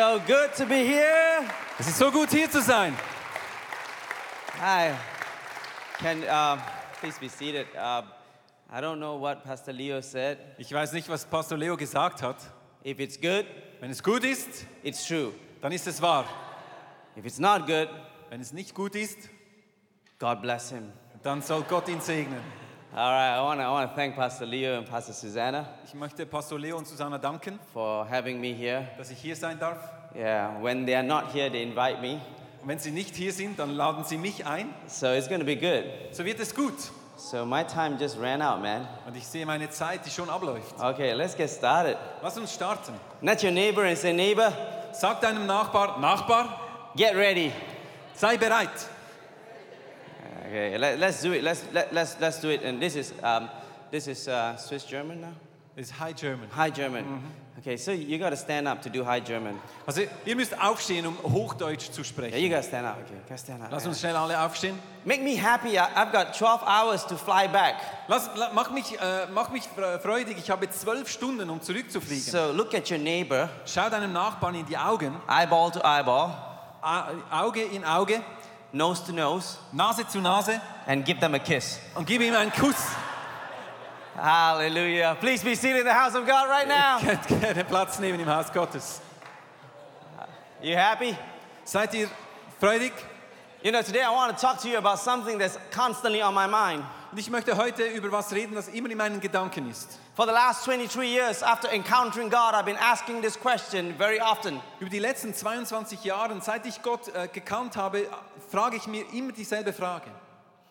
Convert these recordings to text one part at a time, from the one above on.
so good to be here. Es ist so gut hier zu sein. Hi. Can uh, please be seated. Uh, I don't know what Pastor Leo said. Ich weiß nicht, was Pastor Leo gesagt hat. If it's good, Wenn es gut ist, it's true. dann ist es wahr. If it's not good, Wenn es nicht gut ist, God bless him. dann soll Gott ihn segnen. All right, I want to I thank Pastor Leo and Pastor Susanna Ich möchte Pastor Leo und Susanna danken, for having me here. dass ich hier sein darf. Yeah, when they are not here, they invite me. Und wenn Sie nicht hier sind, dann laden Sie mich ein. So it's going to be good. So wird es gut. So my time just ran out, man. Und ich sehe meine Zeit, die schon abläuft. Okay, let's get started. Lass uns starten. Nudge your neighbor and say, neighbor, Sag deinem Nachbar, Nachbar, get ready. sei bereit. Okay, let, let's do it. Let's, let, let's, let's do it. And this is, um, this is uh, Swiss German now? Ist High German. High German. Okay, so you got to stand up to do High German. Also ihr müsst aufstehen, um Hochdeutsch zu Yeah, sprechen. you got to stand up. Okay, got to stand up. Lass uns schnell alle aufstehen. Make me happy. I've got 12 hours to fly back. Lass, la, mach, mich, äh, mach mich fre- freudig. Ich habe zwölf Stunden, um zurückzufliegen. So look at your neighbor, Schau deinem Nachbarn in die Augen, eyeball to eyeball, A- Auge in Auge, nose to nose, Nase zu Nase and give them a kiss. und gib ihm einen Kuss. Hallelujah. Please be seated in the house of God right now. Könnt gerne Platz nehmen im Haus Gottes. You happy? Seid ihr freudig? You know, today I want to talk to you about something that's constantly on my mind. Und ich möchte heute über was reden, das immer in meinen Gedanken ist. For the last 23 years, after encountering God, I've been asking this question very often. Über die letzten 22 Jahre, seit ich Gott äh, gekannt habe, frage ich mir immer dieselbe Frage.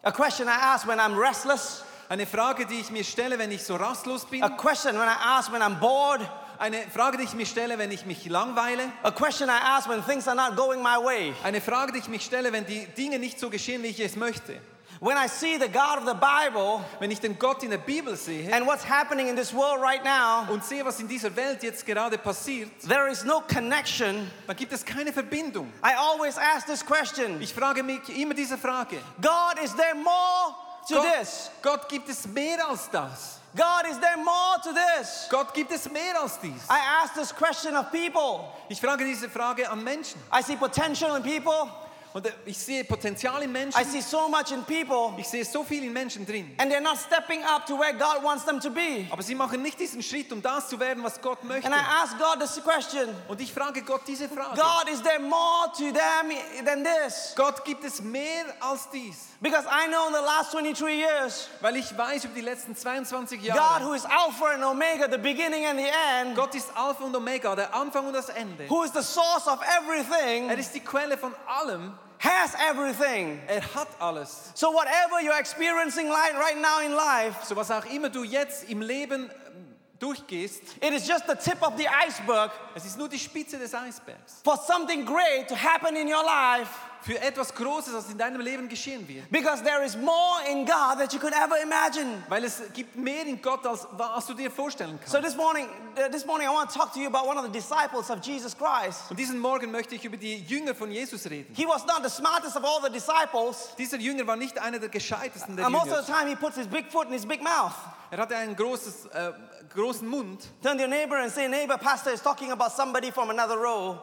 A question I ask when I'm restless, Eine Frage, die ich mir stelle, wenn ich so rastlos bin. a question when I ask when I'm bored, Eine Frage, die ich mir stelle, wenn ich mich langweile. a question I ask when things are not going my way. Eine Frage, die ich mich stelle, wenn die Dinge nicht so geschehen, wie ich es möchte. When I see the God of the Bible Wenn ich den Gott in der Bibel sehe and what's happening in this world right now, und sehe, was in dieser Welt jetzt gerade passiert, there is no connection. dann gibt es keine Verbindung. I always ask this question Ich frage mich immer diese Frage. God, is there more to Gott, this? Gott gibt es mehr als das. God, is there more to this? Gott gibt es mehr als dies. I ask this question of people. Ich frage diese Frage an Menschen. I see potential in people. Und äh, ich sehe Potenzial in I Menschen. see so much in people, Ich sehe so viel in Menschen drin. and they're not stepping up to where God wants them to be. Aber sie machen nicht diesen Schritt, um das zu werden, was Gott möchte. And I ask God this question Und ich frage Gott diese Frage. God, is there more to them than this? Gott gibt es mehr als dies. Because I know in the last 23 years, Weil ich weiß über die letzten 22 God, Jahre, who is Alpha and Omega, the beginning and the end, Gott ist Alpha und Omega, der Anfang und das Ende. who is the source of everything, Er ist die Quelle von allem. Has everything. Er hat alles. So, whatever you're experiencing right now in life, So was auch immer du jetzt im Leben ähm, durchgehst, it is just the tip of the iceberg es ist nur die Spitze des Eisbergs. for something great to happen in your life Für etwas Großes, das in deinem Leben geschehen wird. because there is more in God that you could ever imagine. Weil es gibt mehr in Gott, als was du dir vorstellen kannst. So this morning, uh, this morning I want to talk to you about one of the disciples of Jesus Christ. Und diesen Morgen möchte ich über die Jünger von Jesus reden. He was not the smartest of all the disciples, Dieser Jünger war nicht einer der gescheitesten der and most of Jünger. the time he puts his big foot in his big mouth. Er hatte einen großes, äh, großen Mund Turn to your neighbor and say, neighbor, pastor is talking about somebody from another row.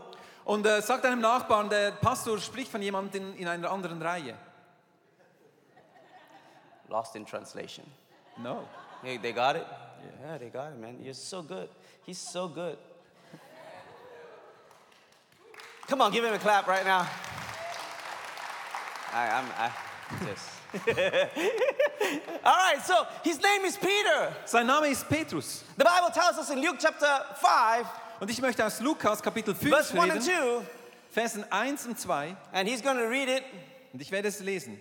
Und äh, sagt einem Nachbarn, der Pastor spricht von jemandem in, in einer anderen Reihe. Lost in translation. No. Hey, they got it? Yeah, they got it, man. You're so good. He's so good. Come on, give him a clap right now. I, I'm, I, this. All right, so his name is Peter. Sein Name ist Petrus. The Bible tells us in Luke chapter 5, Und ich möchte aus Lukas Kapitel 5 verse 1 and reden, 2, Versen 1 und 2. and he's going to read it. Und ich werde es lesen.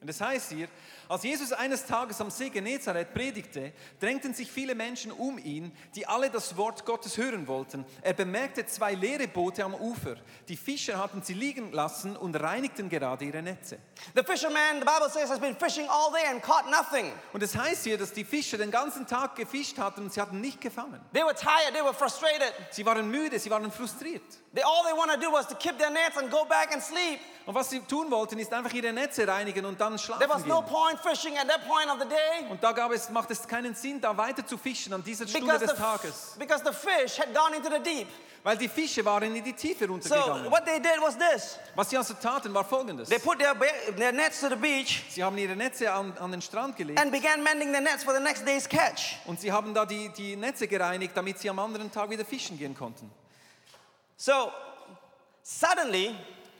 Und es heißt hier, als Jesus eines Tages am See Genezareth predigte, drängten sich viele Menschen um ihn, die alle das Wort Gottes hören wollten. Er bemerkte zwei leere Boote am Ufer. Die Fischer hatten sie liegen lassen und reinigten gerade ihre Netze. The fisherman, the Bible says, has been fishing all day and caught nothing. Und es heißt hier, dass die Fischer den ganzen Tag gefischt hatten und sie hatten nicht gefangen. They were tired, they were frustrated. Sie waren müde, sie waren frustriert. They, all they want to do was to keep their nets and go back and sleep. Und was sie tun wollten, ist einfach ihre Netze reinigen und dann There was schlafen no gehen. point fishing at that point of the day Und da gab es, macht es keinen Sinn, da weiter zu fischen an dieser Stunde des Tages. because the fish had gone into the deep. Weil die Fische waren in die Tiefe So runtergegangen. what they did was this. Was sie also taten, war folgendes. They put their, their nets to the beach Sie haben ihre Netze an, an den Strand gelegt and began mending the nets for the next day's catch. und sie haben da die, die Netze gereinigt, damit sie am anderen Tag wieder fischen gehen konnten. So suddenly,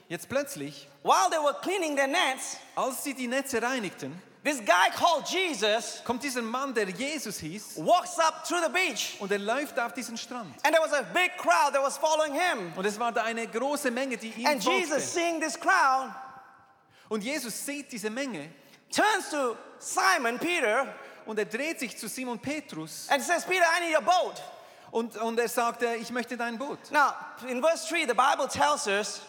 Jetzt plötzlich, while they were cleaning their nets, als sie die Netze reinigten, this guy called Jesus kommt dieser Mann, der Jesus hieß, walks up to the beach. und er läuft auf diesen Strand. And there was a big crowd that was following him. Und es war da eine große Menge, die ihm And Jesus, folgte. seeing this crowd, Und Jesus sieht diese Menge turns to Simon Peter und er dreht sich zu Simon Petrus and says, Peter, I need a boat. und, und er sagt, äh, ich möchte dein Boot. Now, in verse 3, the Bible tells us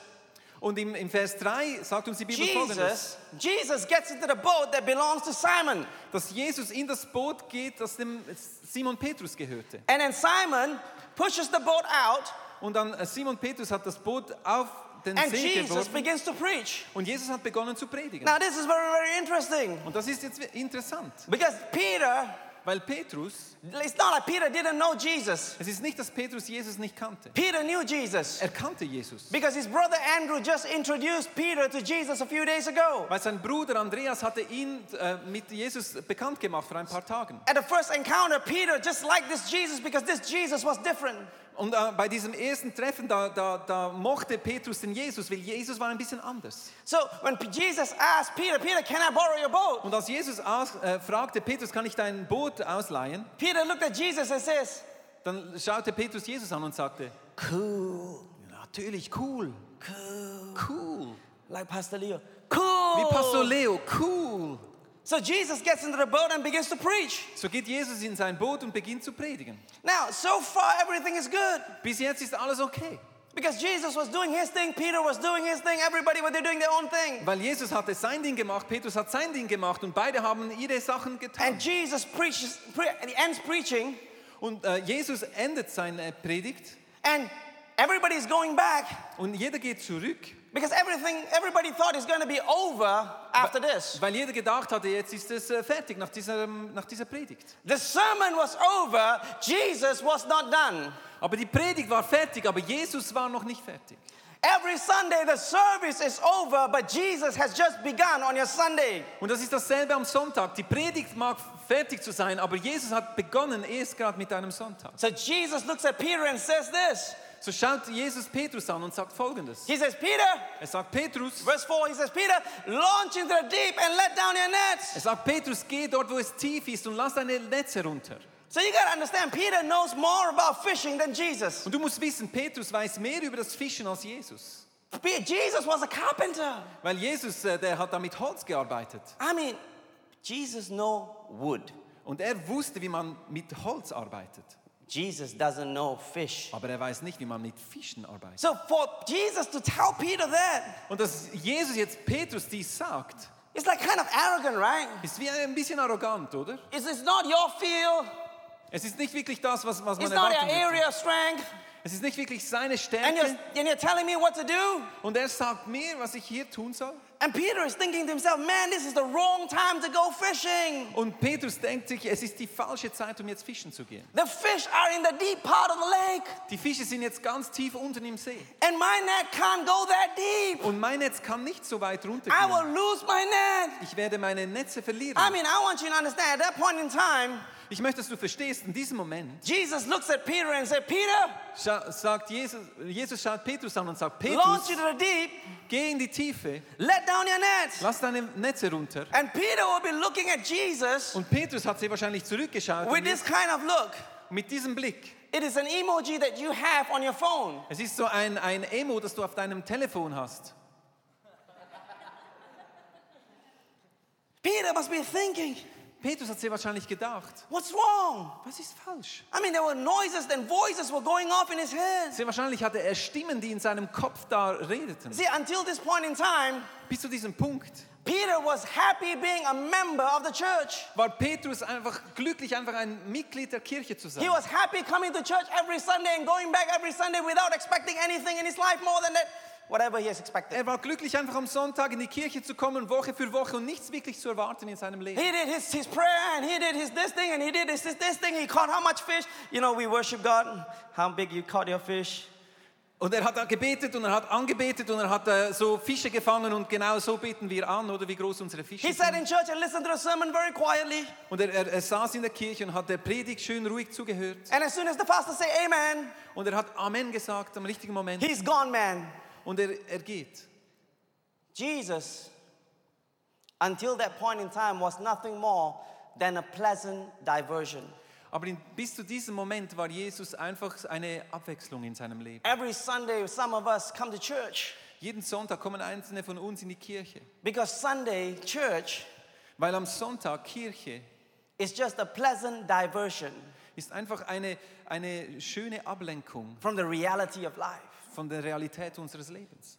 Und im, im Vers 3 sagt uns die Bibel folgendes, Jesus, Jesus gets into the boat that belongs to Simon. dass Jesus in das Boot geht, das dem Simon Petrus gehörte. And then Simon pushes the boat out, Und dann äh, Simon Petrus hat das Boot auf den and See Jesus geworfen begins to preach. und Jesus hat begonnen zu predigen. Now, this is very, very interesting Und das ist jetzt interessant, because Peter, weil Petrus, it's not like Peter didn't know Jesus. es ist nicht, dass Petrus Jesus nicht kannte. Peter knew Jesus Er kannte Jesus. because his brother Andrew just introduced Peter to Jesus a few days ago. Weil sein Bruder Andreas hatte ihn äh, mit Jesus bekannt gemacht vor ein paar Tagen. At the first encounter, Peter just liked this Jesus because this Jesus was different. Und äh, bei diesem ersten Treffen, da, da, da mochte Petrus den Jesus, weil Jesus war ein bisschen anders. So when Jesus asked Peter, Peter, can I borrow your boat? Und als Jesus aus, äh, fragte, Petrus, kann ich dein Boot ausleihen? Peter looked at Jesus and says, Dann schaute Petrus Jesus an und sagte, Cool, natürlich, cool, cool. cool. Like Pastor Leo. Cool. Wie Pastor Leo, cool. So Jesus gets into the boat and begins to preach. So geht Jesus in sein Boot und beginnt zu predigen. Now, so far, everything is good. Bis jetzt ist alles okay. Because Jesus was doing his thing, Peter was doing his thing, everybody was doing their own thing. Weil Jesus hatte sein Ding gemacht, Petrus hat sein Ding gemacht und beide haben ihre Sachen getan. And Jesus preaches, pre- he ends preaching, Und äh, Jesus endet seine Predigt and everybody is going back und jeder geht zurück, because everything, everybody thought it's going to be over after this. weil jeder gedacht hatte, jetzt ist es äh, fertig nach dieser, ehm, nach dieser Predigt. The sermon was over, Jesus was not done. Aber die Predigt war fertig, aber Jesus war noch nicht fertig. Every Sunday, the service is over, but Jesus has just begun on your Sunday. Und das ist dasselbe am Sonntag. Die Predigt mag fertig zu sein, aber Jesus hat begonnen erst gerade mit einem Sonntag. So Jesus looks at Peter and says this. So schaut Jesus Petrus an und sagt folgendes. He says, Peter, Er sagt Petrus, verse 4, he says, Peter, launch into the deep and let down your nets. er sagt Petrus, geh dort, wo es tief ist und lass deine Netze runter. So you got to understand, Peter knows more about fishing than Jesus. Und du musst wissen, Petrus weiß mehr über das Fischen als Jesus. Jesus was a carpenter. Weil Jesus, äh, der hat da mit Holz gearbeitet. I mean, Jesus know wood. Und er wusste, wie man mit Holz arbeitet. Jesus doesn't know fish. Aber er weiß nicht, wie man mit Fischen arbeitet. So for Jesus to tell Peter that, Und dass Jesus jetzt Petrus dies sagt, it's like kind of arrogant, right? ist wie ein bisschen arrogant, oder? It's, it's not your field. Es ist nicht wirklich das, was, was man It's not your erwarten würde. area of strength. Es ist nicht wirklich seine And Stärke. you're, and you're telling me what to do? Und er sagt mir, was ich hier tun soll. And Peter is thinking to himself, man, this is the wrong time to go fishing. Und Petrus denkt sich, es ist die falsche Zeit, um jetzt fischen zu gehen. The fish are in the deep part of the lake. Die Fische sind jetzt ganz tief unten im See. And my net can't go that deep. Und mein Netz kann nicht so weit I runtergehen. will lose my net. Ich werde meine Netze verlieren. I mean, I want you to understand, at that point in time, Ich möchte, dass du verstehst, in diesem Moment Jesus looks at Peter and said, Peter, sagt Jesus, Jesus schaut Petrus an und sagt, Petrus, deep, geh in die Tiefe, let down your net. lass deine Netze runter. And Peter will be looking at Jesus Und Petrus hat sie wahrscheinlich zurückgeschaut with this kind of look. mit diesem Blick. It is an emoji that you have on your phone. Es ist so ein, ein Emo, das du auf deinem Telefon hast. Peter must be thinking, Petrus hat sich wahrscheinlich gedacht, what's wrong? was ist falsch? I mean, there were noises and voices were going off in his head. Sehr wahrscheinlich hatte er Stimmen, die in seinem Kopf da redeten. See, until this point in time, Bis zu diesem Punkt Peter was happy being a member of the church. war Petrus einfach glücklich, einfach ein Mitglied der Kirche zu sein. He was happy coming to church every Sunday and going back every Sunday without expecting anything in his life more than that. Whatever he has expected. Er war glücklich, einfach am Sonntag in die Kirche zu kommen, Woche für Woche und nichts wirklich zu erwarten in seinem Leben. He did his, his prayer and he did his this thing and he did his this, this thing. He caught how much fish? You know, we worship God. How big you caught your fish? Und er hat gebetet und er hat angebetet und er hat äh, so Fische gefangen und genau so beten wir an, oder wie groß unsere Fische He sat sind. in church and listened to the sermon very quietly. Und er, er, er saß in der Kirche und hat der Predigt schön ruhig zugehört. And as soon as the pastor say amen, Und er hat Amen gesagt am richtigen Moment. he's gone, man. Und er, er geht. Jesus, until that point in time, was nothing more than a pleasant diversion. Aber in, bis zu diesem Moment war Jesus einfach eine Abwechslung in seinem Leben. Every Sunday, some of us come to church Jeden Sonntag kommen einzelne von uns in die Kirche. because Sunday church Weil am Sonntag Kirche is just a pleasant diversion ist einfach eine, eine schöne Ablenkung from the reality of life. Von der Realität unseres Lebens.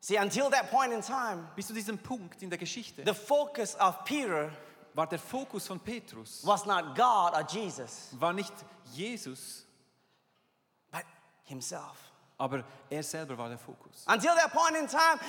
See, until that point in time, Bis zu diesem Punkt in der Geschichte the focus of Peter war der Fokus von Petrus was not God or Jesus, war nicht Jesus, but himself. aber er selber war der Fokus. Until that point in time,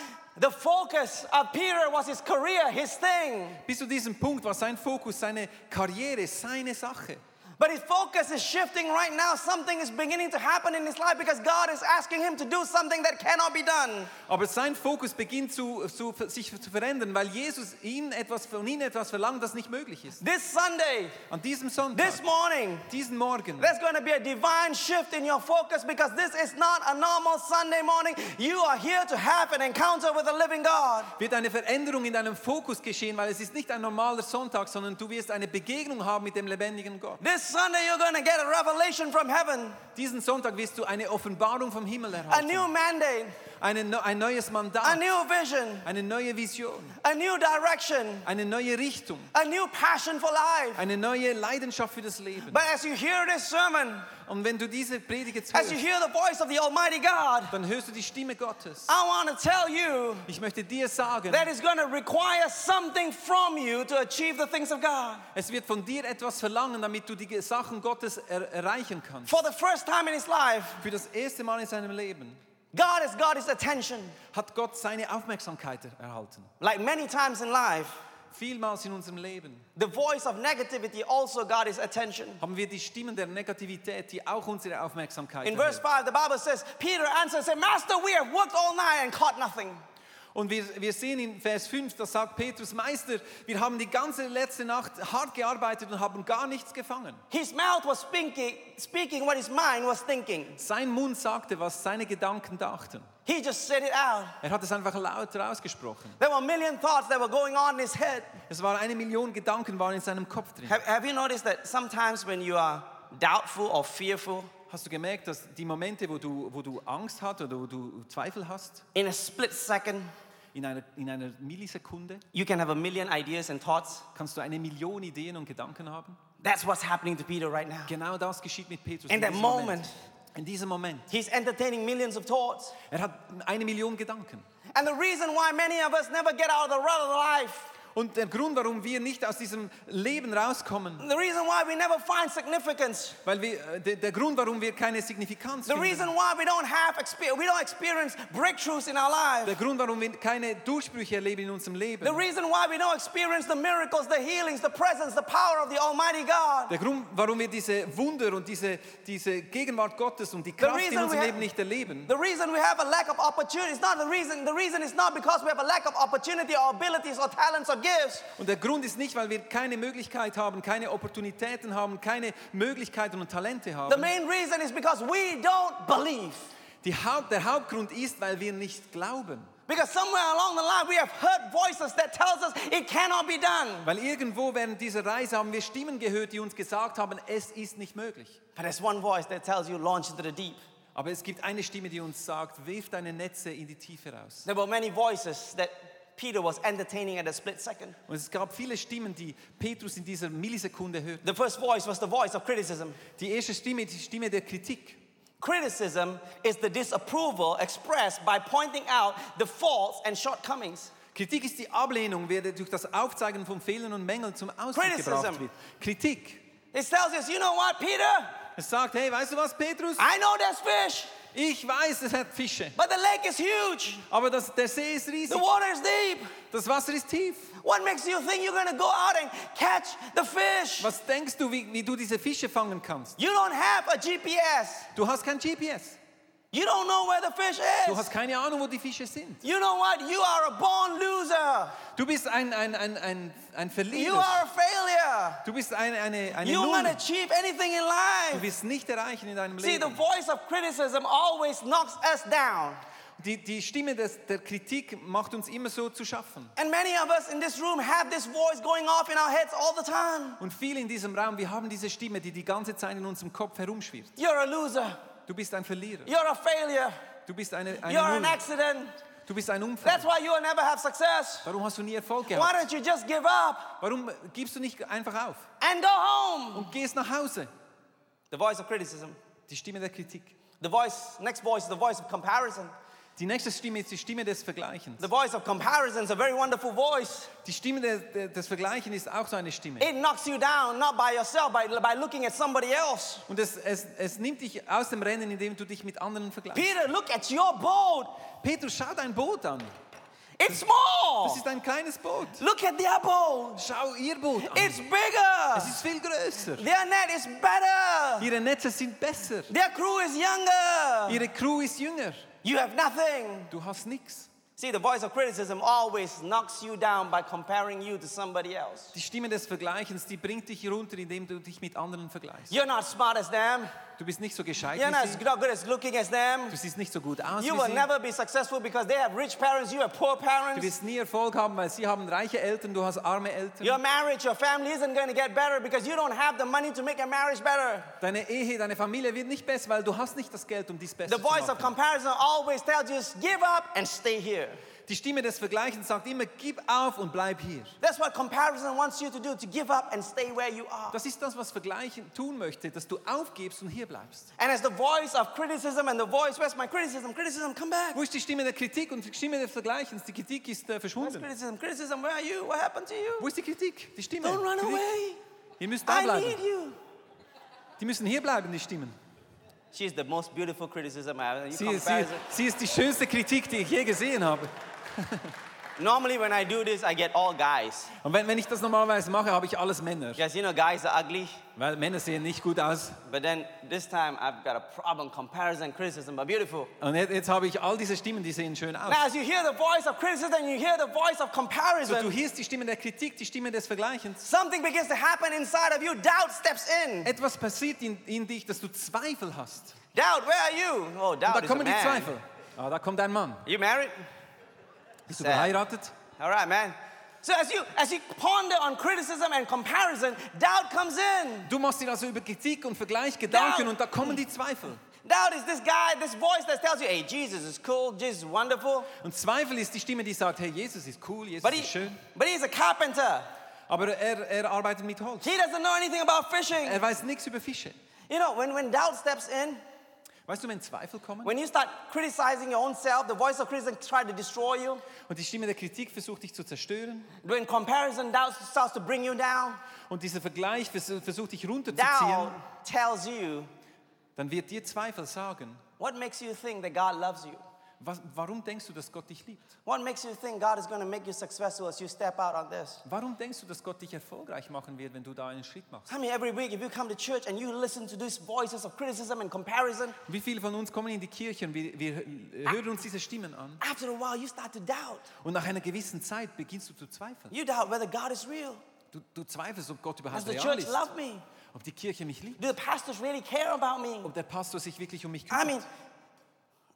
the focus of Peter was his career, his thing. Bis zu diesem Punkt war sein Fokus seine Karriere, seine Sache. But his focus is shifting right now. Something is beginning to happen in his life because God is asking him to do something that cannot be done. Aber sein Fokus beginnt zu, zu, sich zu verändern, weil Jesus ihn etwas, von ihm etwas verlangt, das nicht möglich ist. This Sunday, An diesem Sonntag, this morning, diesen Morgen, there's going to be a divine shift in your focus because this is not a normal Sunday morning. You are here to have an encounter with the living God. wird eine Veränderung in deinem Fokus geschehen, weil es ist nicht ein normaler Sonntag, sondern du wirst eine Begegnung haben mit dem lebendigen Gott. This Sunday, you're going to get a revelation from heaven, Diesen Sonntag wirst du eine Offenbarung vom Himmel a erhalten. new mandate, Eine, ne- ein neues a Mandat, new vision, eine neue Vision, a new direction, eine neue Richtung, a new passion for life. eine neue Leidenschaft für das Leben. But as you hear this sermon, Und wenn du diese Predigt jetzt as you hörst, hear the voice of the Almighty God, dann hörst du die Stimme Gottes. I want to tell you Ich möchte dir sagen, that it's going to require something from you to achieve the things of God. es wird von dir etwas verlangen, damit du die Sachen Gottes er erreichen kannst. For the first time in his life, Für das erste Mal in seinem Leben God has got his attention. hat Gott seine Aufmerksamkeit erhalten. Like many times in life, Vielmals in unserem Leben the voice of negativity also got his attention. haben wir die Stimmen der Negativität, die auch unsere Aufmerksamkeit In verse 5, the Bible says, Peter answered and said, Master, we have worked all night and caught nothing. Und wir, wir sehen in Vers 5, da sagt Petrus, Meister, wir haben die ganze letzte Nacht hart gearbeitet und haben gar nichts gefangen. His mouth was speaking, speaking what his mind was thinking. Sein Mund sagte, was seine Gedanken dachten. He just said it out. Er hat es einfach laut rausgesprochen. There were a million thoughts that were going on in his head. Es war eine Million Gedanken waren in seinem Kopf drin. Have, have you noticed that sometimes when you are doubtful or fearful, Hast du gemerkt, dass die Momente, wo du, wo du Angst hast oder wo du Zweifel hast, in a split second, in einer, in einer Millisekunde, you can have a million ideas and thoughts? kannst du eine Million Ideen und Gedanken haben? That's what's happening to Peter right now. Genau das geschieht mit Petrus. In in that moment. In diesem Moment. He's entertaining millions of thoughts. Er hat eine Million Gedanken. And the reason why many of us never get out of the rut of life, Und der Grund, warum wir nicht aus diesem Leben rauskommen, the reason why we never find significance, weil wir, äh, der, der Grund, warum wir keine Signifikanz the reason why we don't have we don't experience breakthroughs in our der life, Grund, warum wir keine Durchbrüche erleben in unserem Leben, the reason why we don't experience the miracles, the healings, the presence, the power of the Almighty God, der Grund, warum wir diese Wunder und diese, diese Gegenwart Gottes und die Kraft in unserem Leben nicht erleben, The reason we have a lack of opportunity is not the reason. The reason is not because we have a lack of opportunity or abilities or talents or gifts. Und der Grund ist nicht, weil wir keine Möglichkeit haben, keine Opportunitäten haben, keine Möglichkeiten und Talente The haben. main reason is because we don't believe. Die Haupt, der Hauptgrund ist, weil wir nicht glauben. Because somewhere along the line we have heard voices that tells us it cannot be done. Weil irgendwo während dieser Reise haben wir Stimmen gehört, die uns gesagt haben, es ist nicht möglich. But there's one voice that tells you launch into the deep. Aber es gibt eine Stimme, die uns sagt, wirf deine Netze in die Tiefe raus. There were many voices that Peter was entertaining at a split second. Und es gab viele Stimmen, die Petrus in dieser Millisekunde hörte. The first voice was the voice of criticism. Die erste Stimme, die Stimme der Kritik. Criticism is the disapproval expressed by pointing out the faults and shortcomings. Kritik ist die Ablehnung, werde durch das Aufzeigen von Fehlern und Mängeln zum Ausdruck Criticism. gebracht wird. Kritik. It tells us, you know what, Peter? Es sagt, hey, weißt du was, Petrus? I know there's fish. Ich weiß, es hat Fische, but the lake is huge. aber das, der See ist riesig. The water is deep. Das Wasser ist tief. What makes you think you're going to go out and catch the fish? Was denkst du, wie, wie du diese Fische fangen kannst? You don't have a GPS. Du hast kein GPS. You don't know where the fish is. Du hast keine Ahnung, wo die Fische sind. You know what? You are a born loser. Du bist ein, ein, ein, ein, ein You Verlierer. are a failure. Du bist eine, eine, eine You won't achieve anything in Du life. wirst nicht erreichen in deinem See, the Leben. voice of criticism always knocks us down. Die, die Stimme des, der Kritik macht uns immer so zu schaffen. And many of us in this room have this voice going off in our heads all the time. Und viele in diesem Raum, wir haben diese Stimme, die die ganze Zeit in unserem Kopf herumschwirrt. You're a loser. Du bist ein Verlierer. You're a failure. Du bist eine, You're an eine Null. accident. Du bist ein That's Unfall. why you'll never have success. Warum hast du nie Erfolg Why gehabt? don't you just give up Warum gibst du nicht einfach auf and go home? und gehst nach Hause? The voice of criticism. Die Stimme der Kritik. The voice, next voice, the voice of comparison. Die nächste Stimme ist die Stimme des Vergleichens. The voice of comparison is a very wonderful voice. Die Stimme der, des Vergleichens ist auch so eine Stimme. It knocks you down, not by yourself, by, by looking at somebody else. Und es, es, es nimmt dich aus dem Rennen, indem du dich mit anderen vergleichst. Peter, look at your boat. Petrus, schau dein Boot an. It's small. Das ist ein kleines Boot. Look at their boat. Schau ihr Boot an. It's bigger. Es ist viel größer. Their net is better. Ihre Netze sind besser. Their crew is younger. Ihre Crew ist jünger. You have nothing. Du hast nichts. See, the voice of criticism always knocks you down by comparing you to somebody else. Die Stimme des Vergleichens, die bringt dich runter, indem du dich mit anderen vergleichst. You're not smart as them. Du bist nicht so gescheit You're not as good as looking as them. Du siehst nicht so gut aus You wie will sie. never be successful because they have rich parents, you have poor Du parents. wirst nie Erfolg haben, weil sie haben reiche Eltern, du hast arme Eltern. Your marriage, your family isn't going to get better because you don't have the money to make a marriage better. Deine Ehe, deine Familie wird nicht besser, weil du hast nicht das Geld, um dies besser The zu voice of machen. comparison always tells you give up and stay here. Die Stimme des Vergleichens sagt immer, gib auf und bleib hier. That's what comparison wants you to do, to give up and stay where you are. Das ist das, was Vergleichen tun möchte, dass du aufgibst und hier bleibst. And as the voice of criticism and the voice, where's my criticism? Criticism, come back. Wo ist die Stimme der Kritik und die Stimme des Vergleichens? Die Kritik ist äh, Where's verschwunden. criticism? Criticism, where are you? What happened to Wo you? ist die Kritik? Die Stimme. Don't run Kritik. away. Ihr müsst da I bleiben. need you. Die müssen hier bleiben, die Stimmen. She's the most beautiful criticism I. You Sie, sie, sie ist die schönste Kritik, die ich je gesehen habe. Normally, when I do this, I get all guys. Und wenn, wenn ich das normalerweise mache, habe ich alles Männer. Because you know, guys are ugly. Weil Männer sehen nicht gut aus. But then this time, I've got a problem. Comparison, criticism, but beautiful. Und jetzt, jetzt habe ich all diese Stimmen, die sehen schön aus. Now, as you hear the voice of criticism, you hear the voice of So, du comparison. hörst die Stimme der Kritik, die Stimme des Vergleichens. Something begins to happen inside of you. Doubt steps in. Etwas passiert in, in dich, dass du Zweifel hast. Doubt, where are you? Oh, Und doubt da is a kommen die man. Zweifel. Ah, da kommt ein Mann. You married? Sad. All right, man. So as you as you ponder on criticism and comparison, doubt comes in. Du machst dir also über Kritik und Vergleich Gedanken Doubt. und da kommen die Zweifel. Doubt is this guy, this voice that tells you, hey, Jesus is cool, Jesus is wonderful. Und Zweifel ist die Stimme, die sagt, hey, Jesus ist cool, Jesus But, ist schön. but he's a carpenter. Aber er, er arbeitet mit Holz. He doesn't know anything about fishing. Er weiß nichts über Fische. You know, when, when doubt steps in, Weißt du, wenn Zweifel kommen when you start criticizing your own self, the voice of criticism tries to destroy you. und die Stimme der Kritik versucht dich zu zerstören When comparison doubt starts to bring you down, und dieser Vergleich vers- versucht dich doubt runterzuziehen, tells you dann wird dir Zweifel sagen, what makes you think that God loves you. Was, warum denkst du, dass Gott dich liebt? What makes you think God is going to make you successful as you step out on this? Warum denkst du, dass Gott dich erfolgreich machen wird, wenn du da einen Schritt machst? I mean, every week, if you come to church and you listen to these voices of criticism and comparison, Wie viele von uns kommen in die Kirche und wir, wir hören uns diese Stimmen an after a while, you start to doubt. und nach einer gewissen Zeit beginnst du zu zweifeln. You doubt whether God is real. Du, du zweifelst, ob Gott Does überhaupt the real church ist, love me? ob die Kirche mich liebt, Do the pastors really care about me? ob der Pastor sich wirklich um mich I kümmert. mean,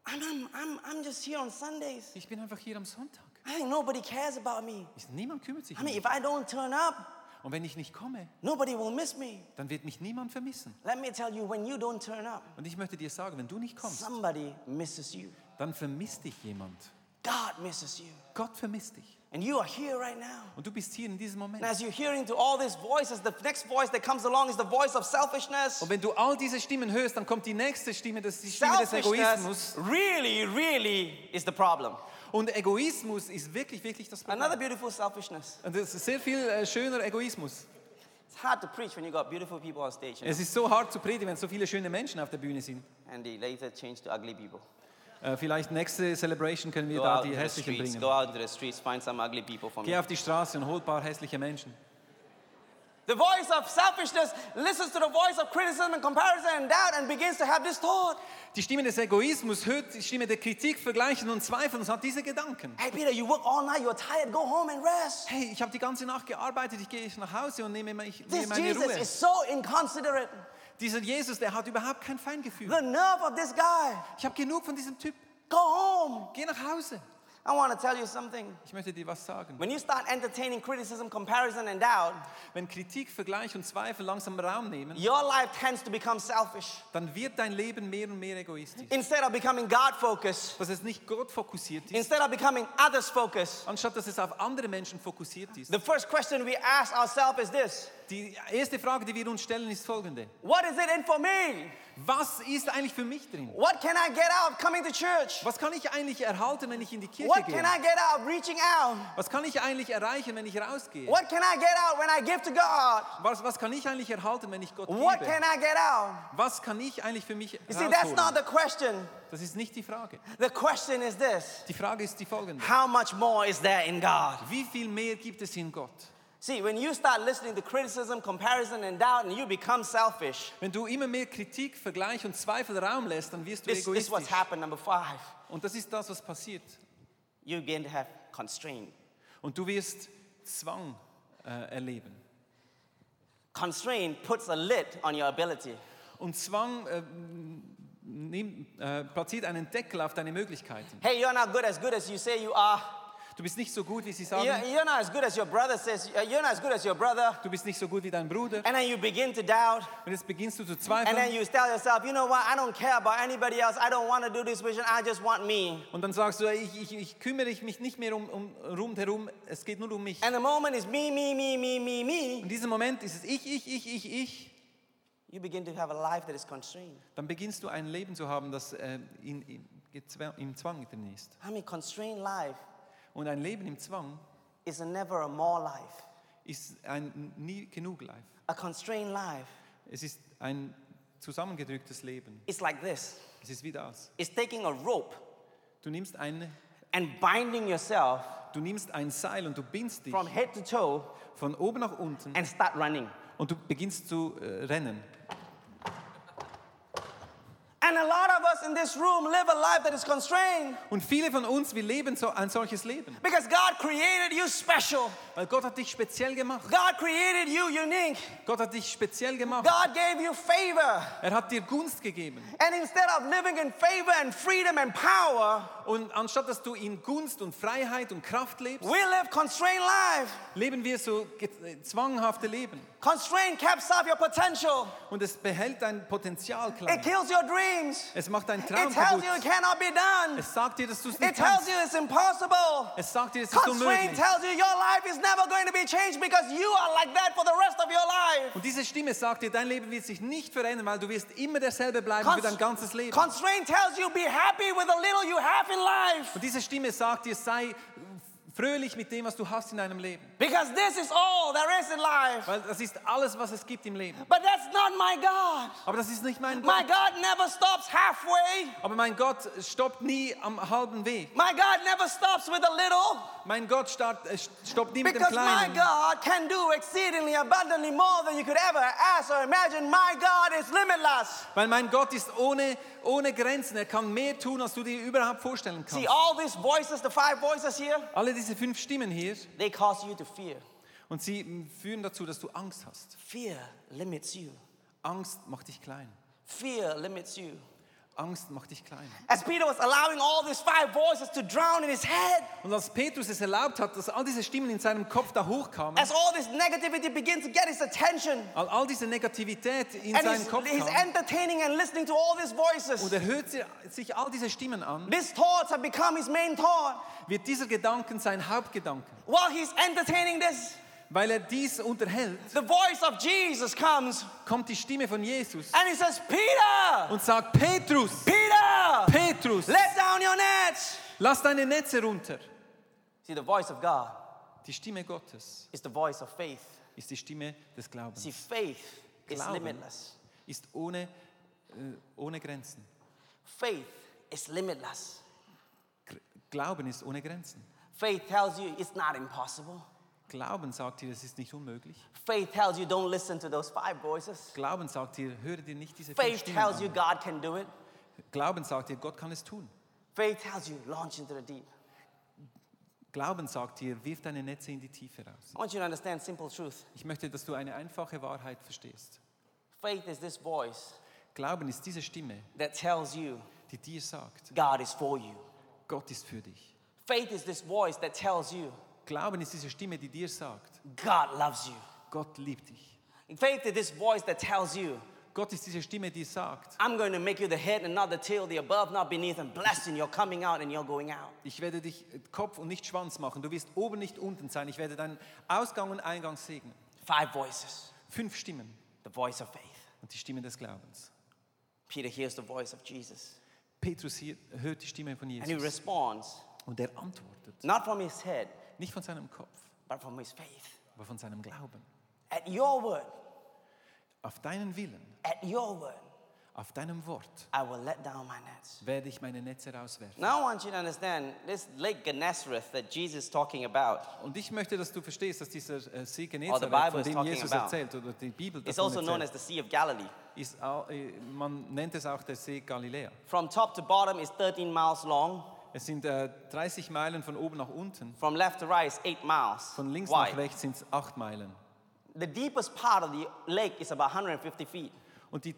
I'm, I'm, I'm, just here on Sundays. Ich bin einfach hier am Sonntag. I think nobody cares about me. Ich- Niemand kümmert sich I um mean, mich. if I don't turn up, Und wenn ich nicht komme, nobody will miss me. dann wird mich niemand vermissen. Let me tell you, when you don't turn up, Und ich möchte dir sagen, wenn du nicht kommst, somebody misses you. dann vermisst dich jemand. God misses you. Gott vermisst dich. And you are here right now. Und du bist hier in diesem Moment. And as you're hearing to all these voices, the next voice that comes along is the voice of selfishness. Und wenn du all diese Stimmen hörst, dann kommt die nächste Stimme, das ist die Stimme des Egoismus. Really, really is the problem. Und Egoismus ist wirklich, wirklich das Problem. Another beautiful selfishness. Und das ist sehr viel äh, schöner Egoismus. It's hard to preach when you got beautiful people on stage. You know? Es ist so hart zu predigen, wenn so viele schöne Menschen auf der Bühne sind. And they later change to ugly people. Äh, vielleicht nächste Celebration können wir Go da die hässlichen streets. bringen. Go out into the streets. Find some ugly people for me. Geh auf die Straße und hol ein paar hässliche Menschen. The voice of selfishness listens to the voice of criticism and comparison and doubt and begins to have this thought. Die Stimme des Egoismus hört die Stimme der Kritik, Vergleichen und Zweifeln und hat diese Gedanken. Hey, Peter, you work all night. You're tired. Go home and rest. Hey, ich habe die ganze Nacht gearbeitet, ich gehe jetzt nach Hause und nehme, This nehme meine Jesus Ruhe. is so inconsiderate. Dieser Jesus, der hat überhaupt kein Feingefühl. Nerve of this guy. Ich habe genug von diesem Typ. Go home. Geh nach Hause. I want to tell you something. Ich möchte dir was sagen. When you start entertaining criticism, comparison, and doubt, Wenn Kritik, Vergleich und Zweifel langsam Raum nehmen, your life tends to become selfish. dann wird dein Leben mehr und mehr egoistisch. Instead of becoming God focused, Dass es nicht Gott fokussiert ist, instead of becoming others focused, anstatt dass es auf andere Menschen fokussiert ist. the first question we ask ourselves is this Die erste Frage, die wir uns stellen, ist folgende. What is it in for me? Was ist eigentlich für mich drin? What can I get out of coming to church? Was kann ich eigentlich erhalten, wenn ich in die Kirche What gehe? can I get out of reaching out? Was kann ich eigentlich erreichen, wenn ich rausgehe? What can I get out when I give to God? Was, was kann ich eigentlich erhalten, wenn ich Gott What gebe? can I get out? Was kann ich eigentlich für mich You see, that's rausholen? not the question. Das ist nicht die Frage. The question is this Die Frage ist die folgende. How much more is there in God? Wie viel mehr gibt es in Gott? See, when you start listening to criticism, comparison, and doubt, and you become selfish, Wenn du immer mehr Kritik, Vergleich und Zweifel Raum lässt, dann wirst du this, this is what's egoistisch. happened. Number five, Und das ist das, was passiert. You begin to have constraint. Und du wirst Zwang äh, erleben. Constraint puts a lid on your ability. Und Zwang äh, nimmt, äh, platziert einen Deckel auf deine Möglichkeiten. Hey, you're not good as good as you say you are. Du bist nicht so gut, wie sie sagen. You're, you're not as good as your brother says. uh, You're not as good as your brother. Du bist nicht so gut wie dein Bruder. And then you begin to doubt. Und jetzt beginnst du zu And then zweifeln. you tell yourself, you know what? I don't care about anybody else. I don't want to do this vision. I just want me. Und dann sagst du, ich, ich, ich kümmere mich nicht mehr um, um rundherum, es geht nur um mich. And the moment is me, me, me, me, me, me. In diesem Moment ist es ich, ich, ich, ich, ich. You begin to have a life that is constrained. Dann beginnst du ein Leben zu haben, das äh, in, in, im Zwang drin ist. I mean, constrained life Und ein Leben im Zwang is never a more life. ist ein nie genug Life. A constrained life Es ist ein zusammengedrücktes Leben. is like this. Es ist wie das. It's taking a rope Du nimmst eine, and binding yourself du nimmst ein Seil und du bindst dich from head to toe von oben nach unten and start running. und du beginnst zu äh, rennen. Und viele von uns, wir leben so ein solches Leben. because God created you special. Weil Gott hat dich speziell gemacht. God created you unique. Gott hat dich speziell gemacht. God gave you favor. Er hat dir Gunst gegeben. And instead of living in favor and freedom and power, Und anstatt dass du in Gunst und Freiheit und Kraft lebst, we live constrained life. leben wir so äh, zwanghafte Leben. Constraint caps off your potential. Und es behält dein Potenzial It klein. kills your dreams. Es macht deinen It Traum tells kaputt. you it cannot be done. Es sagt dir, dass du es It nicht tells kannst. you it's impossible. Es sagt dir, es ist Constraint unmöglich. tells you your life is never going to be changed because you are like that for the rest of your life. Und diese Stimme sagt dir, dein Leben wird sich nicht verändern, weil du wirst immer derselbe bleiben für dein ganzes Leben. Constraint tells you be happy with the little you have in life Und diese Stimme sagt dir, sei fröhlich mit dem, was du hast in deinem Leben. because this is all there is in life. Weil das ist alles, was es gibt im Leben. But that's not my God. Aber das ist nicht mein My Gott. God never stops halfway. Aber mein Gott stoppt nie am halben Weg. My God never stops with a little Mein Gott start, äh, stoppt nie mit dem because my Kleinen. God can do exceedingly abundantly more than you could ever ask or imagine. My God is limitless. Weil mein Gott ist ohne, ohne Grenzen. Er kann mehr tun, als du dir überhaupt vorstellen See, kannst. all these voices, the five voices here, Alle diese fünf Stimmen hier, they cause you to fear. und sie führen dazu, dass du Angst hast. Fear limits you. Angst macht dich klein. Fear limits you. Angst macht dich klein. As Peter was allowing all these five voices to drown in his head, Und als Petrus es erlaubt hat, dass all diese Stimmen in seinem Kopf da hochkamen, as all this negativity began to get his attention, all, all diese Negativität in and seinen he's, Kopf he's kam, entertaining and listening to all these und voices, er hört si- sich all diese Stimmen an, these thoughts have become his main thought. wird dieser Gedanken sein Hauptgedanke. While he's entertaining this, Weil er dies unterhält, the voice of Jesus comes kommt die Stimme von Jesus and he says, Peter, und sagt, Petrus, Peter, Petrus, let down your nets. lass deine Netze runter. See, the voice of God Die Stimme Gottes is the voice of faith. ist die Stimme des Glaubens. See, faith is Glauben limitless. ist ohne, äh, ohne Grenzen. Faith is limitless. Glauben ist ohne Grenzen. Faith tells you it's not impossible. Glauben sagt dir, es ist nicht unmöglich. Faith tells you don't listen to those five voices. Glauben sagt dir, höre dir nicht diese fünf Faith Stimmen tells you. God can do it. Glauben sagt dir, Gott kann es tun. Faith tells you launch into the deep. Glauben sagt dir, wirf deine Netze in die Tiefe raus. I want you to understand simple truth. Ich möchte, dass du eine einfache Wahrheit verstehst. Faith is this voice Glauben ist diese Stimme, that tells you die dir sagt, God is for you. Gott ist für dich. Faith is this voice that tells you Glauben ist diese Stimme, die dir sagt, God loves you. Gott liebt dich. Faith is this voice that tells you Gott ist diese Stimme, die sagt, I'm going to make you the head and not the tail, the above, not beneath, and blessed in your coming out and your going out. ich werde dich Kopf und nicht Schwanz machen. Du wirst oben nicht unten sein. Ich werde deinen Ausgang und Eingang segnen. Five voices. Fünf Stimmen The voice of faith. und die Stimme des Glaubens. Peter hears the voice of Jesus Petrus hört die Stimme von and he Jesus responds, und er antwortet. not from his head, Nicht von seinem Kopf, but from his faith. aber von seinem Glauben. At your word, Auf deinen Willen, at your word, auf deinem Wort I will let down my nets. werde ich meine Netze rauswerfen. Now I want you to understand this Lake Gennesareth that Jesus is talking about Und ich möchte, dass du verstehst, dass dieser äh, See Genezareth, Bible von is dem talking Jesus about, erzählt, oder die Bibel is davon also known as erzählt, the Sea of Galilee. ist, au- äh, man nennt es auch der See Galiläa. From top to bottom is 13 miles long. Es sind äh, 30 Meilen von oben nach unten. From left to right is 8 miles Von links nach wide. rechts sind es 8 Meilen. The deepest part of the lake is about 150 feet. Und die,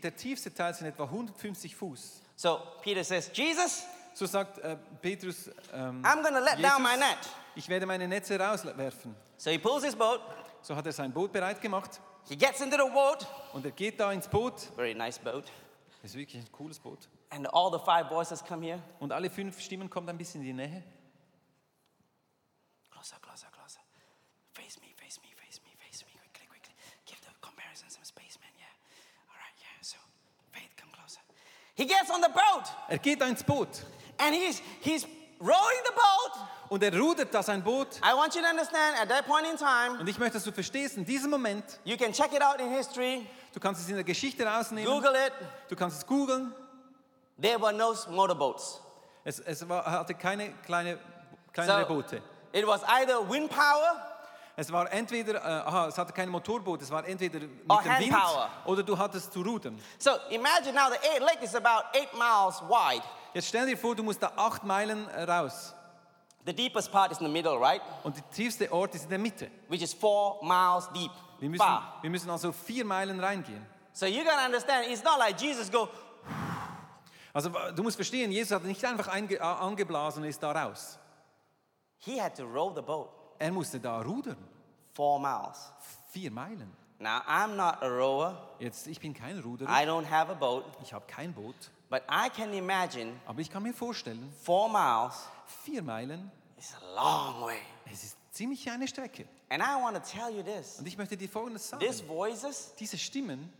der tiefste Teil sind etwa 150 Fuß. So Peter says, Jesus, So sagt äh, Petrus, ähm, I'm to let down my Jesus, net. ich werde meine Netze rauswerfen. So he pulls his boat. So hat er sein Boot bereit gemacht He gets into the boat. und er geht da ins Boot. Very nice boat. Das ist wirklich ein cooles Boot. And all the five voices come here. Und alle fünf Stimmen kommen ein bisschen in die Nähe. Closer, closer, closer. Face me, face me, face me, face me. Quickly, quickly. Give the comparison some space, man. Yeah. All right, yeah. So, Faith, come closer. He gets on the boat Er geht ins Boot and he's he's rowing the boat. und er rudert da sein Boot. I want you to understand at that point in time, Und ich möchte, dass du verstehst, in diesem Moment, you can check it out in history, du kannst es in der Geschichte rausnehmen, Google it. du kannst es googeln. There were no motorboats. Es, es war, hatte keine kleine, kleinere So, Boote. it was either wind power Es war entweder, äh, aha, es hatte kein Motorboot, es war entweder mit Or dem Wind Handpower. oder du hattest zu rudern. So imagine now the eight lake is about eight miles wide. Jetzt stell dir vor, du musst da acht Meilen äh, raus The deepest part is in the middle, right? und der tiefste Ort ist in der Mitte. Which is four miles deep. Wir müssen, wir müssen also vier Meilen reingehen. So you gotta understand, it's not like Jesus go, Also du musst verstehen, Jesus hat nicht einfach angeblasen und ist da raus. he had to row the boat Er musste da rudern. four miles. Vier Meilen. Now I'm not a rower. Jetzt, ich bin kein Ruderer, I don't have a boat, ich habe kein Boot, but I can imagine aber ich kann mir vorstellen, four miles vier Meilen, is a long way. es ist ziemlich eine Strecke. And I want to tell you this. Und ich möchte dir Folgendes sagen. These voices Diese Stimmen,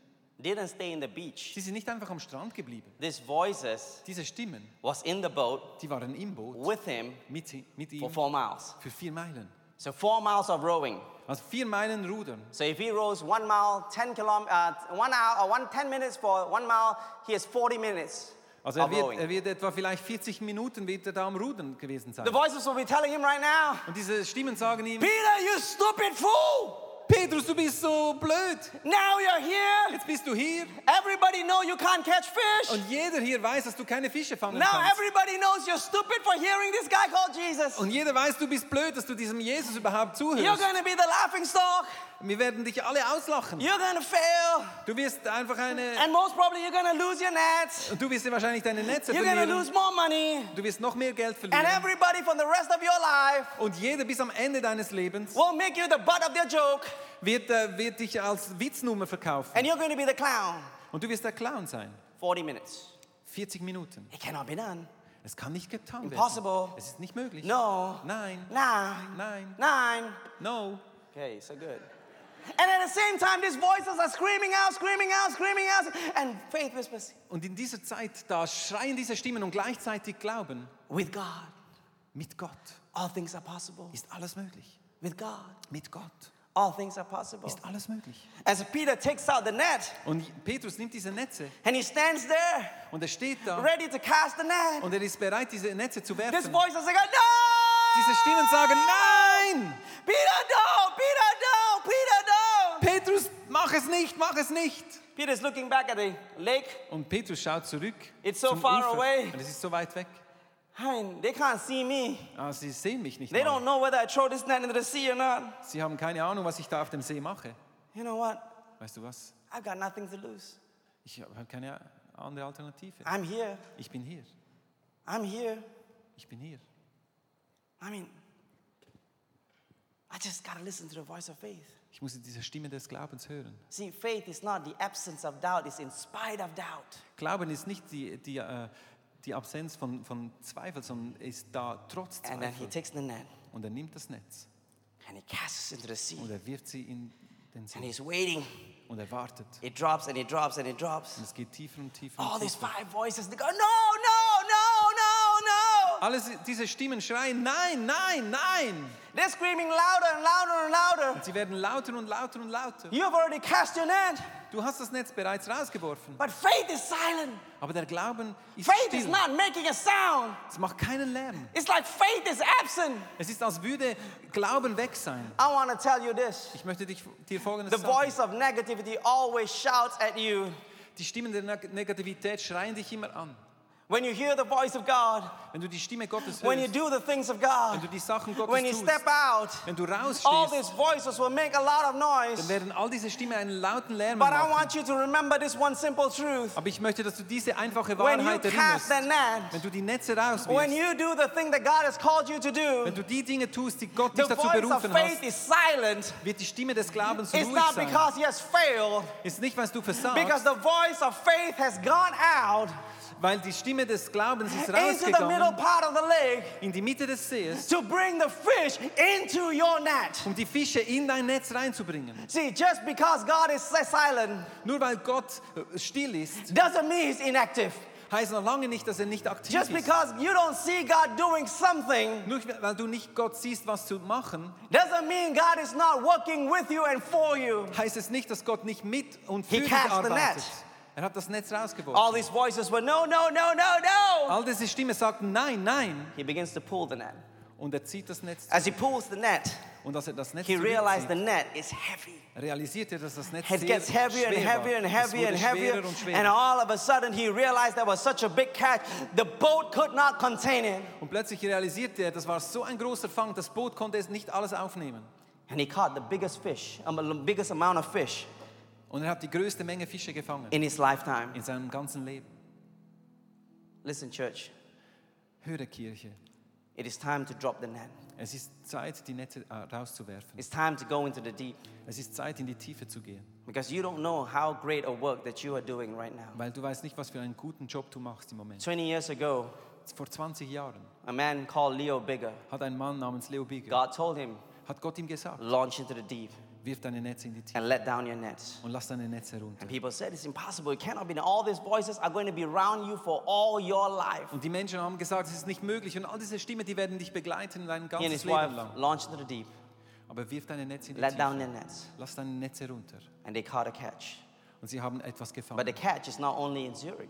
didn't stay in the beach. die sind nicht einfach am Strand geblieben. These voices Diese Stimmen, was in the boat die waren im Boot with him mit, mit for ihm four miles. für vier Meilen. So four miles of rowing. Also vier Meilen rudern. So if he rows one mile, 10 kilom, uh, one hour, or one, 10 minutes for one mile, he has 40 minutes Also er wird, er wird etwa vielleicht 40 Minuten wird er da am Rudern gewesen sein. The voices will be telling him right now, Und diese Stimmen sagen ihm, Peter, you stupid fool! Petrus, du bist so blöd. Now you're here. Jetzt bist du hier Everybody know you can't catch fish. und jeder hier weiß, dass du keine Fische fangen Now kannst. everybody knows you're stupid for hearing this guy called Jesus. Und jeder weiß, du bist blöd, dass du diesem Jesus überhaupt zuhörst. You're going to be the laughing stock. Wir werden dich alle auslachen. You're to fail. Du wirst einfach eine... And most probably you're to lose your nets. Und du wirst wahrscheinlich deine Netze You're verlieren. lose more money. Du wirst noch mehr Geld And verlieren. everybody from the rest of your life Und jeder bis am Ende deines Lebens will make you the butt of their joke. wird, äh, wird dich als Witznummer verkaufen. And you're going to be the clown. Und du wirst der Clown sein. 40 minutes. 40 Minuten. It cannot be done. Es kann nicht getan werden. Impossible. Es ist nicht möglich. No. Nein. Nine. Nein. Nine. No. Okay, so good. And at the same time, these voices are screaming out, screaming out, screaming out. And faith whispers, Und in dieser Zeit, da schreien diese Stimmen und gleichzeitig glauben, with God, mit Gott all things are possible. ist alles möglich. With God, Mit Gott, All things are possible. ist alles möglich. As Peter takes out the net Und Petrus nimmt diese Netze and he stands there und er steht da ready to cast the net, und er ist bereit, diese Netze zu this werfen. voice is like, no! Diese Stimmen sagen, nein! Peter, don't! Peter, don't! Peter, don't! Petrus, mach es nicht, mach es nicht! Peter's looking back at the lake. Und Petrus schaut zurück It's so zum far Ufer. away. Und es ist so weit weg. I mean, they can't see me. Ah, sie sehen mich nicht They don't mal. know whether I throw this net into the sea or not. Sie haben keine Ahnung, was ich da auf dem See mache. You know what? Weißt du was? I've got nothing to lose. Ich habe keine andere Alternative. I'm here. Ich bin hier. I'm here. Ich bin hier. I mean, I just got to listen to the voice of faith. Ich muss diese Stimme des Glaubens hören. See, faith is not the absence of doubt, it's in spite of doubt. Glauben ist nicht die, die, äh, die Absenz von, von Zweifel, sondern ist da trotz And then he Zweifel. takes the net Und er nimmt das Netz and he casts it into the sea. und er wirft sie in den And See. he's waiting. Und er wartet. It drops and it drops and it drops. Und es geht tiefer und tiefer All und these tiefer. five voices, they go, no, no. Alle diese Stimmen schreien, nein, nein, nein. They're screaming louder and louder and louder. Und sie werden lauter und lauter und lauter. You have already cast your net, Du hast das Netz bereits rausgeworfen. but faith is silent. Aber der Glauben ist Faith is still. not making a sound. Es macht keinen Lärm. It's like faith is absent. Es ist, als würde Glauben weg sein. I want to tell you this. Ich möchte dich, dir Folgendes The sagen. voice of negativity always shouts at you. Die Stimmen der Neg- Negativität schreien dich immer an. When you hear the voice of God, Wenn du die Stimme Gottes when you hörst, do the things of wenn God, du die Sachen Gottes when you tust, step out, wenn du all rausstehst, these voices will make a lot of dann noise. werden all diese Stimmen einen lauten Lärm But I machen. want you to remember this one simple truth. Aber ich möchte, dass du diese einfache When you Wahrheit cast erinnerst. the net, Wenn du die Netze when rauswirfst, you do the thing that God has called you to do, wenn du die Dinge tust, die Gott dich dazu voice of berufen faith hast, is silent. wird die Stimme des Glaubens It's ruhig not sein. because he has failed, Ist nicht, weil du because versagst, the voice of faith has gone out weil die Stimme des Glaubens ist into the middle rausgegangen part of the lake in die Mitte des Sees, to bring the fish into your net. um die Fische in dein Netz reinzubringen. See, just because God is silent Nur weil Gott äh, still ist, doesn't mean he's inactive. heißt noch lange nicht, dass er nicht aktiv Just ist. because you don't see God doing something Nur weil du nicht Gott siehst, was zu machen, doesn't mean God is not working with you and for you. heißt es nicht, dass Gott nicht mit und He für dich cast the arbeitet. net. Er hat das Netz All rausgeworfen. these voices were no, no, no, no, no. All diese Stimmen sagten nein, nein. He begins to pull the net. Und er zieht das Netz. As he pulls the net, Und als er das Netz he realized the net is heavy. realisiert er, dass das Netz It gets heavier and schwer heavier and heavier and heavier. schwerer und And schwerer. all of a sudden, he realized there was such a big catch, the boat could not contain it. Und plötzlich realisierte er, das war so ein großer Fang, das Boot konnte es nicht alles aufnehmen. And he caught the biggest fish, um, the biggest amount of fish Und er hat die größte Menge Fische gefangen in his lifetime. in seinem ganzen Leben. Listen, church, Höre Kirche, it is time to drop the net. es ist Zeit, die Netze äh, rauszuwerfen. It's time to go into the deep Es ist Zeit, in die Tiefe zu gehen. because you don't know how great a work that you are doing right now. Weil du weißt nicht, was für einen guten Job du machst im Moment. 20 years ago, Vor 20 Jahren a man called Leo Bigger, hat ein Mann namens Leo Bigger, God told him, hat Gott ihm gesagt, launch into the deep wirf deine Netze in die Tiefe and let down your nets. und lass deine Netze runter. And people said, it's impossible. It cannot be. All these voices are going to be around you for all your life. Und die Menschen haben gesagt, es ist nicht möglich und all diese Stimmen, die werden dich begleiten dein ganzes Leben lang. launched into the deep, Aber wirf deine Netze in die let down Tiefe. their nets, Lass deine Netze runter. and they caught a catch. Und sie haben etwas But the catch is not only in Zurich.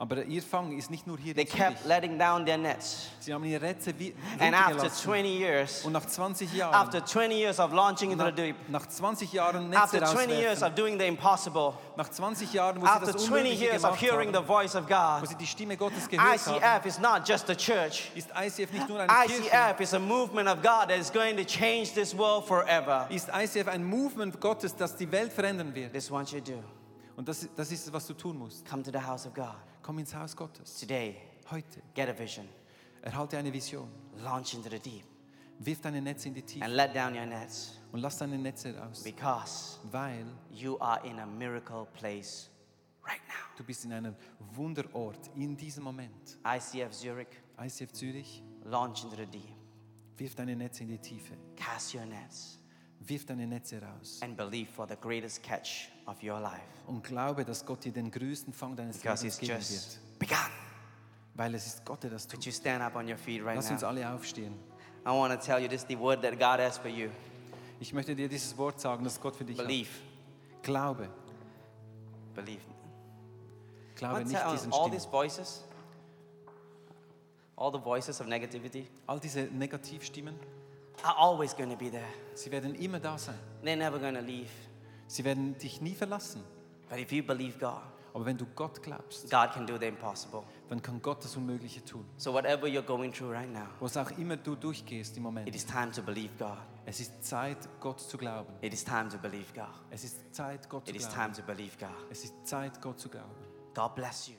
Aber ihr Fang ist nicht nur hier They in kept letting down their nets. Sie haben ihre Netze And after 20 years, Und nach 20 Jahren, after 20 years of launching into the deep, nach 20 Jahren Netze after 20 years of doing the impossible, nach 20 Jahren, wo sie after das 20 years of hearing the voice of wo God, sie die Stimme Gottes gehört haben, ICF is not just a church. ist ICF nicht nur eine Kirche, ICF is a movement of God that is going to change this world forever. ist ICF ein Movement Gottes, das die Welt verändern wird. This is what you do. Und das, das ist es, was du tun musst. Come to the house of God Komm ins Haus Gottes. today. Heute. Get a vision. Erhalte eine Vision. Launch into the deep Wirf deine Netze in die Tiefe and let down your nets und lass deine Netze raus. because Weil you are in a miracle place right now. du bist in einem Wunderort in diesem Moment. ICF Zurich, ICF Zürich, launch into the deep. wirf deine Netze in die Tiefe. Cast your nets Wirf deine Netze raus. and believe for the greatest catch of your life Und glaube, dass Gott dir den größten Fang deines because Lebens geben just wird. begun. Weil es ist Gott, der das Could tut. you stand up on your feet right Lass uns alle aufstehen. I want to tell you this is the word that God has for you. Ich möchte dir dieses Wort sagen, das Gott für dich Believe. hat. Glaube. Believe. Glaube nicht diesen all Stimmen. these voices, all the voices of negativity, All diese Negativstimmen, are always going to be there. sie werden immer da sein. They're never going to leave. Sie werden dich nie verlassen. But if you believe God, Aber wenn du Gott glaubst, God can do the impossible. dann kann Gott das Unmögliche tun. So whatever you're going through right now, Was auch immer du durchgehst im it Moment. is time to believe God. Es ist Zeit, Gott zu glauben. It is time to believe God. Es ist Zeit, Gott zu It is glauben. time to believe God. Es ist Zeit, Gott zu glauben. God bless you.